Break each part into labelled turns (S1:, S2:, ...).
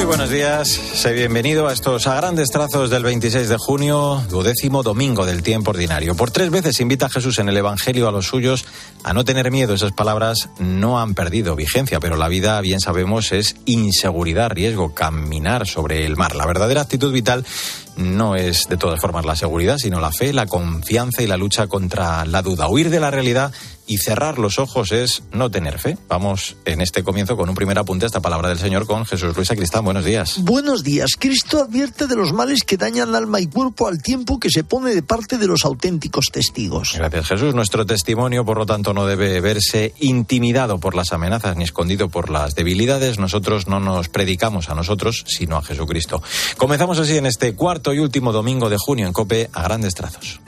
S1: Muy buenos días, sé bienvenido a estos a grandes trazos del 26 de junio, duodécimo domingo del tiempo ordinario. Por tres veces invita a Jesús en el Evangelio a los suyos a no tener miedo. Esas palabras no han perdido vigencia, pero la vida, bien sabemos, es inseguridad, riesgo, caminar sobre el mar. La verdadera actitud vital no es de todas formas la seguridad, sino la fe, la confianza y la lucha contra la duda. Huir de la realidad y cerrar los ojos es no tener fe. Vamos en este comienzo con un primer apunte a esta palabra del Señor con Jesús Luis Acristán. Buenos días.
S2: Buenos días. Cristo advierte de los males que dañan alma y cuerpo al tiempo que se pone de parte de los auténticos testigos.
S1: Gracias Jesús. Nuestro testimonio, por lo tanto, no debe verse intimidado por las amenazas ni escondido por las debilidades. Nosotros no nos predicamos a nosotros, sino a Jesucristo. Comenzamos así en este cuarto y último domingo de junio en Cope a grandes trazos.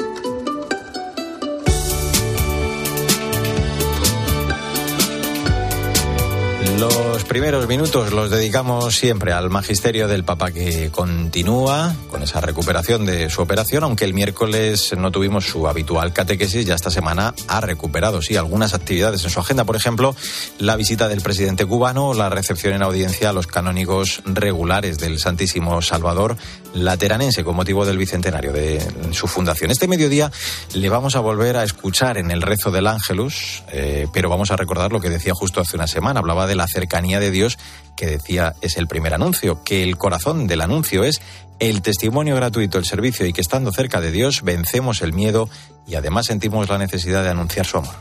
S1: Los primeros minutos los dedicamos siempre al magisterio del Papa que continúa con esa recuperación de su operación, aunque el miércoles no tuvimos su habitual catequesis, ya esta semana ha recuperado, sí, algunas actividades en su agenda, por ejemplo, la visita del presidente cubano, la recepción en audiencia a los canónigos regulares del Santísimo Salvador Lateranense con motivo del bicentenario de su fundación. Este mediodía le vamos a volver a escuchar en el rezo del Ángelus, eh, pero vamos a recordar lo que decía justo hace una semana, hablaba de la cercanía de Dios que decía es el primer anuncio, que el corazón del anuncio es el testimonio gratuito, el servicio y que estando cerca de Dios vencemos el miedo y además sentimos la necesidad de anunciar su amor.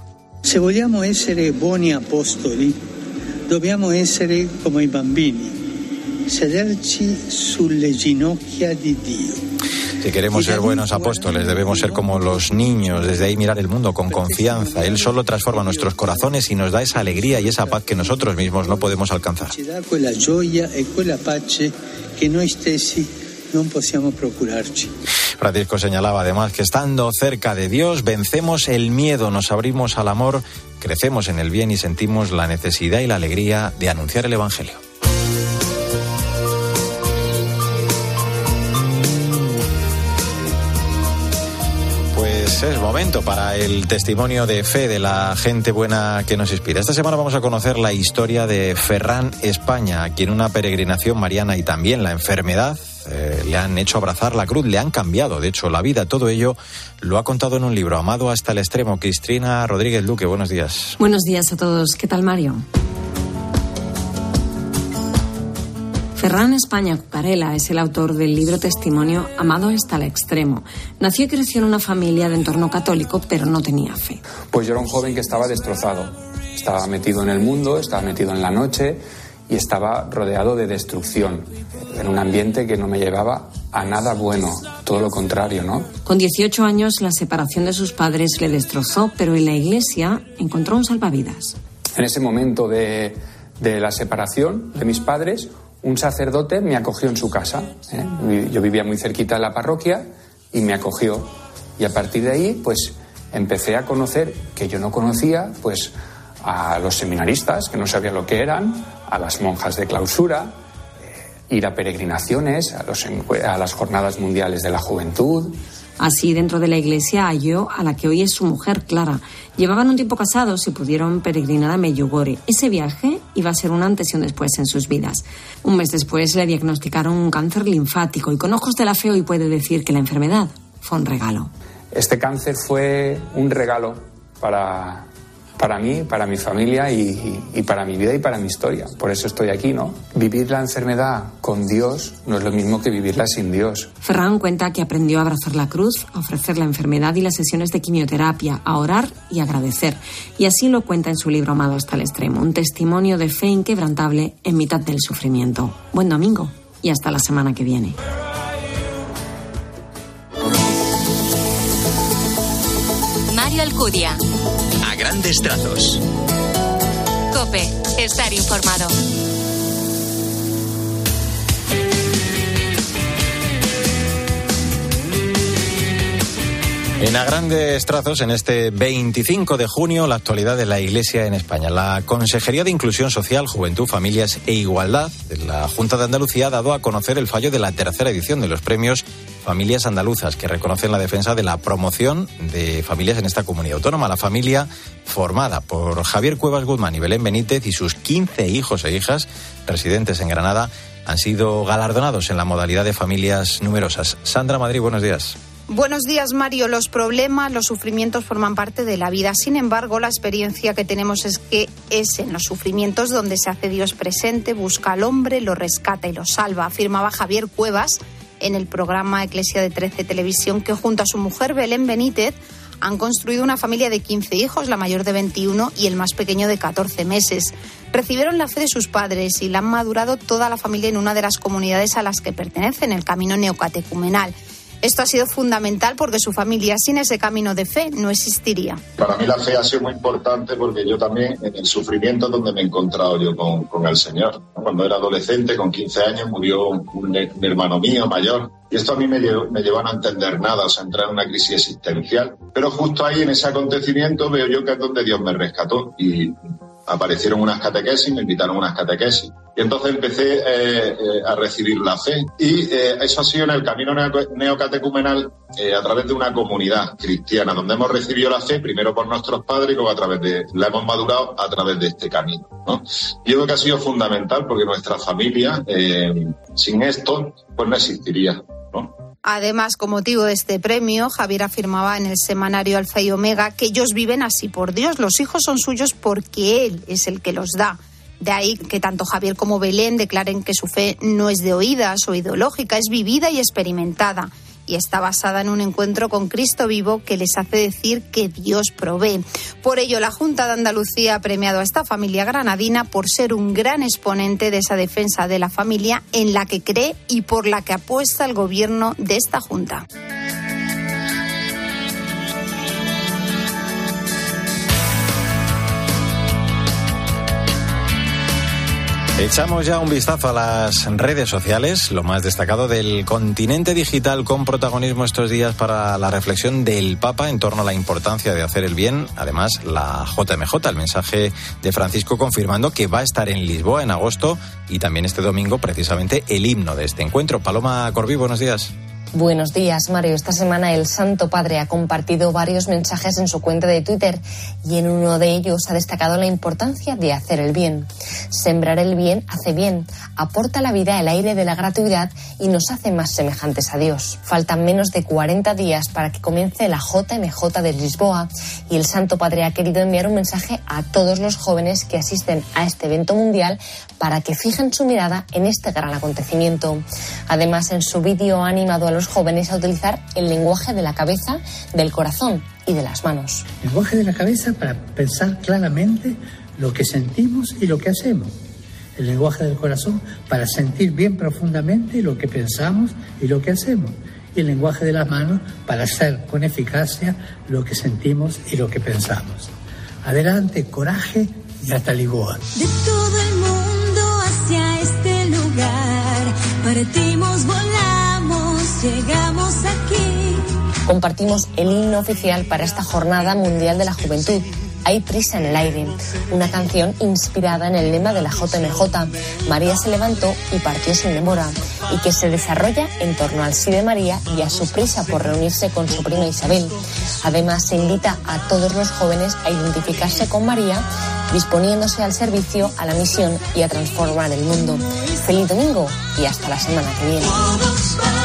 S3: Si vogliamo essere buoni apostoli, dobbiamo essere come i bambini sederci sulle ginocchia di Dio.
S1: Si queremos ser buenos apóstoles, debemos ser como los niños, desde ahí mirar el mundo con confianza. Él solo transforma nuestros corazones y nos da esa alegría y esa paz que nosotros mismos no podemos alcanzar.
S3: Possiamo procurarci.
S1: Francisco señalaba además que estando cerca de Dios vencemos el miedo, nos abrimos al amor, crecemos en el bien y sentimos la necesidad y la alegría de anunciar el Evangelio. Es momento para el testimonio de fe de la gente buena que nos inspira. Esta semana vamos a conocer la historia de Ferran España, a quien una peregrinación mariana y también la enfermedad eh, le han hecho abrazar la cruz, le han cambiado, de hecho, la vida. Todo ello lo ha contado en un libro, Amado hasta el extremo. Cristina Rodríguez Luque, buenos días.
S4: Buenos días a todos. ¿Qué tal, Mario? Ferran España Cucarela es el autor del libro testimonio Amado hasta el extremo. Nació y creció en una familia de entorno católico, pero no tenía fe.
S5: Pues yo era un joven que estaba destrozado. Estaba metido en el mundo, estaba metido en la noche y estaba rodeado de destrucción. En un ambiente que no me llevaba a nada bueno, todo lo contrario, ¿no?
S4: Con 18 años la separación de sus padres le destrozó, pero en la iglesia encontró un salvavidas.
S5: En ese momento de, de la separación de mis padres, un sacerdote me acogió en su casa. ¿eh? Yo vivía muy cerquita de la parroquia y me acogió. Y a partir de ahí, pues empecé a conocer, que yo no conocía, pues a los seminaristas, que no sabía lo que eran, a las monjas de clausura, eh, ir a peregrinaciones, a, los, a las jornadas mundiales de la juventud.
S4: Así, dentro de la iglesia halló a la que hoy es su mujer, Clara. Llevaban un tiempo casados y pudieron peregrinar a Medjugorje. Ese viaje iba a ser un antes y un después en sus vidas. Un mes después le diagnosticaron un cáncer linfático y con ojos de la fe hoy puede decir que la enfermedad fue un regalo.
S5: Este cáncer fue un regalo para, para mí, para mi familia y, y, para mi vida y para mi historia. Por eso estoy aquí, ¿no? Vivir la enfermedad con Dios no es lo mismo que vivirla sin Dios.
S4: Ferran cuenta que aprendió a abrazar la cruz, a ofrecer la enfermedad y las sesiones de quimioterapia, a orar y agradecer. Y así lo cuenta en su libro Amado hasta el extremo, un testimonio de fe inquebrantable en mitad del sufrimiento. Buen domingo y hasta la semana que viene.
S6: Mario Alcudia.
S7: A grandes trazos.
S6: Cope, estar informado.
S1: En a grandes trazos, en este 25 de junio, la actualidad de la Iglesia en España. La Consejería de Inclusión Social, Juventud, Familias e Igualdad de la Junta de Andalucía ha dado a conocer el fallo de la tercera edición de los premios Familias Andaluzas, que reconocen la defensa de la promoción de familias en esta comunidad autónoma. La familia formada por Javier Cuevas Guzmán y Belén Benítez y sus 15 hijos e hijas residentes en Granada han sido galardonados en la modalidad de familias numerosas. Sandra Madrid, buenos días.
S8: Buenos días, Mario. Los problemas, los sufrimientos forman parte de la vida. Sin embargo, la experiencia que tenemos es que es en los sufrimientos donde se hace Dios presente, busca al hombre, lo rescata y lo salva, afirmaba Javier Cuevas en el programa Eclesia de 13 Televisión, que junto a su mujer Belén Benítez han construido una familia de 15 hijos, la mayor de 21 y el más pequeño de 14 meses. Recibieron la fe de sus padres y la han madurado toda la familia en una de las comunidades a las que pertenecen, el Camino Neocatecumenal. Esto ha sido fundamental porque su familia sin ese camino de fe no existiría.
S9: Para mí la fe ha sido muy importante porque yo también en el sufrimiento donde me he encontrado yo con, con el Señor. Cuando era adolescente, con 15 años, murió un, un, hermano mío mayor y esto a mí me llevó, me llevó a no entender nada, o sea, entrar en una crisis existencial. Pero justo ahí en ese acontecimiento veo yo que es donde Dios me rescató y aparecieron unas catequesis, me invitaron a unas catequesis. Y entonces empecé eh, eh, a recibir la fe. Y eh, eso ha sido en el camino neocatecumenal a través de una comunidad cristiana, donde hemos recibido la fe primero por nuestros padres y luego a través de, la hemos madurado a través de este camino. ¿no? Yo creo que ha sido fundamental porque nuestra familia, sin esto, pues no existiría. ¿no?
S8: Además, con motivo de este premio, Javier afirmaba en el semanario Alfa y Omega que ellos viven así por Dios. Los hijos son suyos porque Él es el que los da. De ahí que tanto Javier como Belén declaren que su fe no es de oídas o ideológica, es vivida y experimentada y está basada en un encuentro con Cristo vivo que les hace decir que Dios provee. Por ello, la Junta de Andalucía ha premiado a esta familia granadina por ser un gran exponente de esa defensa de la familia en la que cree y por la que apuesta el gobierno de esta Junta.
S1: Echamos ya un vistazo a las redes sociales, lo más destacado del continente digital con protagonismo estos días para la reflexión del Papa en torno a la importancia de hacer el bien. Además, la JMJ, el mensaje de Francisco confirmando que va a estar en Lisboa en agosto y también este domingo precisamente el himno de este encuentro. Paloma Corbí, buenos días.
S10: Buenos días, Mario. Esta semana el Santo Padre ha compartido varios mensajes en su cuenta de Twitter y en uno de ellos ha destacado la importancia de hacer el bien. Sembrar el bien hace bien, aporta la vida el aire de la gratuidad y nos hace más semejantes a Dios. Faltan menos de 40 días para que comience la JMJ de Lisboa y el Santo Padre ha querido enviar un mensaje a todos los jóvenes que asisten a este evento mundial para que fijen su mirada en este gran acontecimiento. Además, en su vídeo ha animado a los jóvenes a utilizar el lenguaje de la cabeza, del corazón y de las manos.
S11: El lenguaje de la cabeza para pensar claramente lo que sentimos y lo que hacemos. El lenguaje del corazón para sentir bien profundamente lo que pensamos y lo que hacemos. Y el lenguaje de las manos para hacer con eficacia lo que sentimos y lo que pensamos. Adelante, coraje y hasta Lisboa.
S12: De todo el mundo hacia este lugar, partimos llegamos aquí.
S10: Compartimos el himno oficial para esta Jornada Mundial de la Juventud. Hay prisa en el aire, una canción inspirada en el lema de la JMJ, María se levantó y partió sin demora, y que se desarrolla en torno al sí de María y a su prisa por reunirse con su prima Isabel. Además, se invita a todos los jóvenes a identificarse con María, disponiéndose al servicio, a la misión y a transformar el mundo. Feliz domingo y hasta la semana que viene.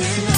S1: A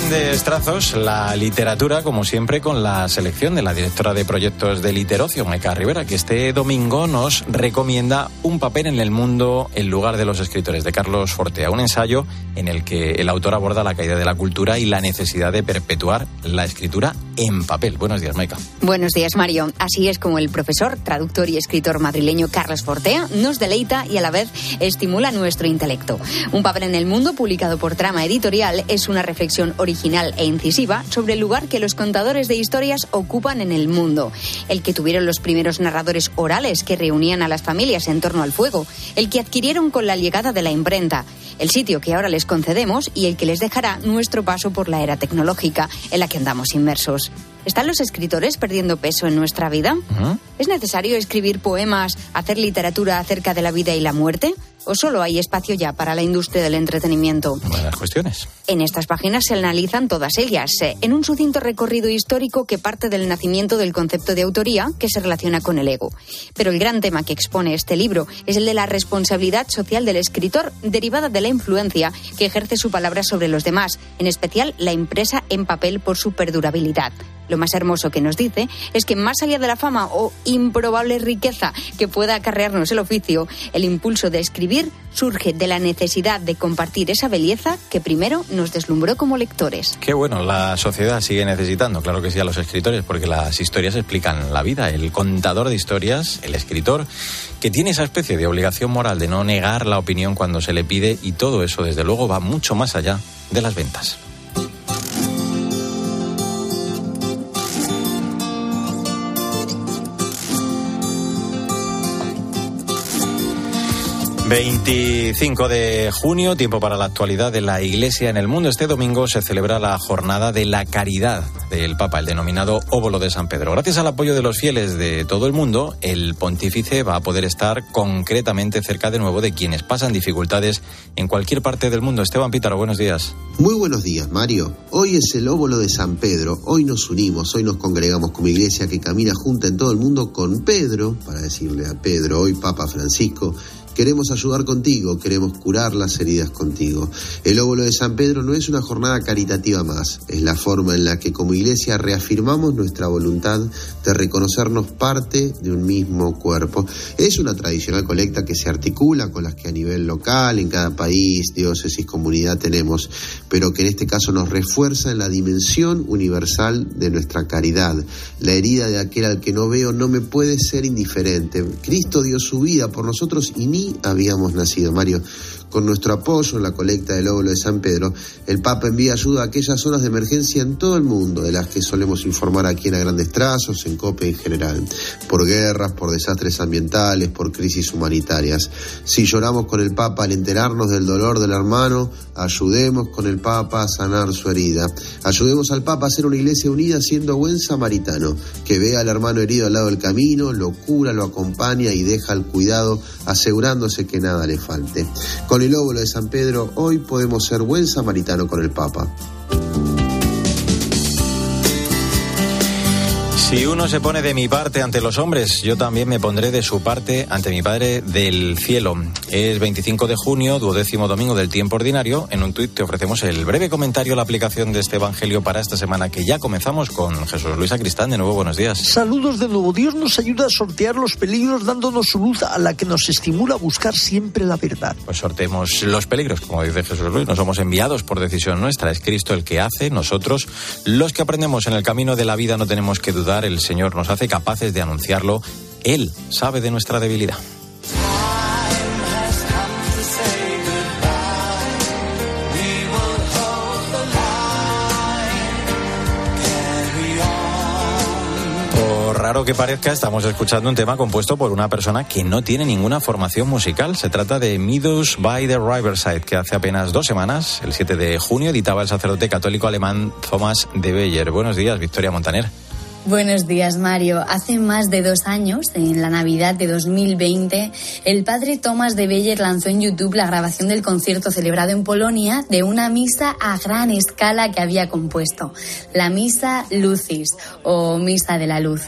S1: grandes trazos, la literatura, como siempre, con la selección de la directora de proyectos de Literocio, Meca Rivera, que este domingo nos recomienda Un papel en el mundo en lugar de los escritores, de Carlos Fortea, un ensayo en el que el autor aborda la caída de la cultura y la necesidad de perpetuar la escritura en papel. Buenos días, Meca.
S13: Buenos días, Mario. Así es como el profesor, traductor y escritor madrileño Carlos Fortea nos deleita y a la vez estimula nuestro intelecto. Un papel en el mundo, publicado por Trama Editorial, es una reflexión reflexión original e incisiva sobre el lugar que los contadores de historias ocupan en el mundo. El que tuvieron los primeros narradores orales que reunían a las familias en torno al fuego. El que adquirieron con la llegada de la imprenta. El sitio que ahora les concedemos y el que les dejará nuestro paso por la era tecnológica en la que andamos inmersos. ¿Están los escritores perdiendo peso en nuestra vida? ¿Es necesario escribir poemas, hacer literatura acerca de la vida y la muerte? ¿O solo hay espacio ya para la industria del entretenimiento?
S1: Buenas cuestiones.
S13: En estas páginas se analizan todas ellas, eh, en un sucinto recorrido histórico que parte del nacimiento del concepto de autoría que se relaciona con el ego. Pero el gran tema que expone este libro es el de la responsabilidad social del escritor derivada de la influencia que ejerce su palabra sobre los demás, en especial la impresa en papel por su perdurabilidad. Lo más hermoso que nos dice es que más allá de la fama o improbable riqueza que pueda acarrearnos el oficio, el impulso de escribir surge de la necesidad de compartir esa belleza que primero nos deslumbró como lectores.
S1: Qué bueno, la sociedad sigue necesitando, claro que sí, a los escritores, porque las historias explican la vida. El contador de historias, el escritor, que tiene esa especie de obligación moral de no negar la opinión cuando se le pide y todo eso, desde luego, va mucho más allá de las ventas. 25 de junio, tiempo para la actualidad de la Iglesia en el mundo. Este domingo se celebra la jornada de la caridad del Papa, el denominado óvulo de San Pedro. Gracias al apoyo de los fieles de todo el mundo, el pontífice va a poder estar concretamente cerca de nuevo de quienes pasan dificultades en cualquier parte del mundo. Esteban Pítaro, buenos días.
S14: Muy buenos días, Mario. Hoy es el óvulo de San Pedro. Hoy nos unimos, hoy nos congregamos como iglesia que camina junta en todo el mundo con Pedro, para decirle a Pedro, hoy Papa Francisco, Queremos ayudar contigo, queremos curar las heridas contigo. El óvulo de San Pedro no es una jornada caritativa más, es la forma en la que como iglesia reafirmamos nuestra voluntad de reconocernos parte de un mismo cuerpo. Es una tradicional colecta que se articula con las que a nivel local, en cada país, diócesis, comunidad tenemos, pero que en este caso nos refuerza en la dimensión universal de nuestra caridad. La herida de aquel al que no veo no me puede ser indiferente. Cristo dio su vida por nosotros y ni habíamos nacido. Mario, con nuestro apoyo en la colecta del óvulo de San Pedro, el Papa envía ayuda a aquellas zonas de emergencia en todo el mundo, de las que solemos informar aquí en A Grandes Trazos, en COPE en general, por guerras, por desastres ambientales, por crisis humanitarias. Si lloramos con el Papa al enterarnos del dolor del hermano, ayudemos con el Papa a sanar su herida. Ayudemos al Papa a ser una iglesia unida siendo buen samaritano, que vea al hermano herido al lado del camino, lo cura, lo acompaña y deja el cuidado, asegurándose que nada le falte. El óvulo de San Pedro, hoy podemos ser buen samaritano con el Papa.
S1: Si uno se pone de mi parte ante los hombres, yo también me pondré de su parte ante mi Padre del cielo. Es 25 de junio, duodécimo domingo del tiempo ordinario. En un tuit te ofrecemos el breve comentario a la aplicación de este Evangelio para esta semana que ya comenzamos con Jesús Luis Acristán. De nuevo, buenos días.
S2: Saludos de nuevo. Dios nos ayuda a sortear los peligros dándonos su luz a la que nos estimula a buscar siempre la verdad.
S1: Pues sorteemos los peligros, como dice Jesús Luis. No somos enviados por decisión nuestra. Es Cristo el que hace. Nosotros, los que aprendemos en el camino de la vida, no tenemos que dudar el Señor nos hace capaces de anunciarlo. Él sabe de nuestra debilidad. Raro que parezca, estamos escuchando un tema compuesto por una persona que no tiene ninguna formación musical. Se trata de Meadows by the Riverside, que hace apenas dos semanas, el 7 de junio, editaba el sacerdote católico alemán Thomas de Beyer. Buenos días, Victoria Montaner.
S15: Buenos días, Mario. Hace más de dos años, en la Navidad de 2020, el padre Thomas de Beyer lanzó en YouTube la grabación del concierto celebrado en Polonia de una misa a gran escala que había compuesto, la Misa Lucis o Misa de la Luz.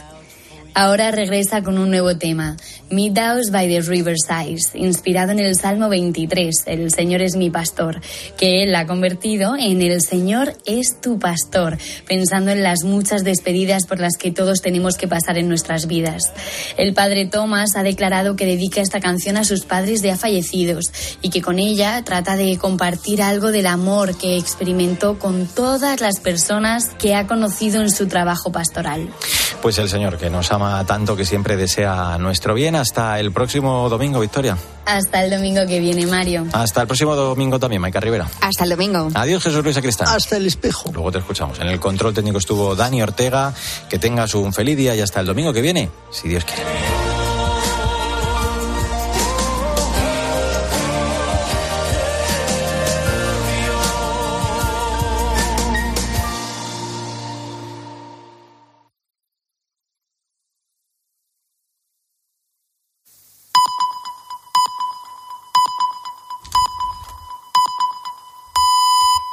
S15: Ahora regresa con un nuevo tema, Meadows by the Riverside, inspirado en el Salmo 23, El Señor es mi pastor, que él ha convertido en El Señor es tu pastor, pensando en las muchas despedidas por las que todos tenemos que pasar en nuestras vidas. El padre Thomas ha declarado que dedica esta canción a sus padres ya fallecidos y que con ella trata de compartir algo del amor que experimentó con todas las personas que ha conocido en su trabajo pastoral.
S1: Pues el Señor que nos ama tanto que siempre desea nuestro bien. Hasta el próximo domingo, Victoria.
S15: Hasta el domingo que viene, Mario.
S1: Hasta el próximo domingo también, Maica Rivera.
S13: Hasta el domingo.
S1: Adiós, Jesús Luis Acristán.
S2: Hasta el espejo.
S1: Luego te escuchamos. En el control técnico estuvo Dani Ortega. Que tengas un feliz día y hasta el domingo que viene, si Dios quiere.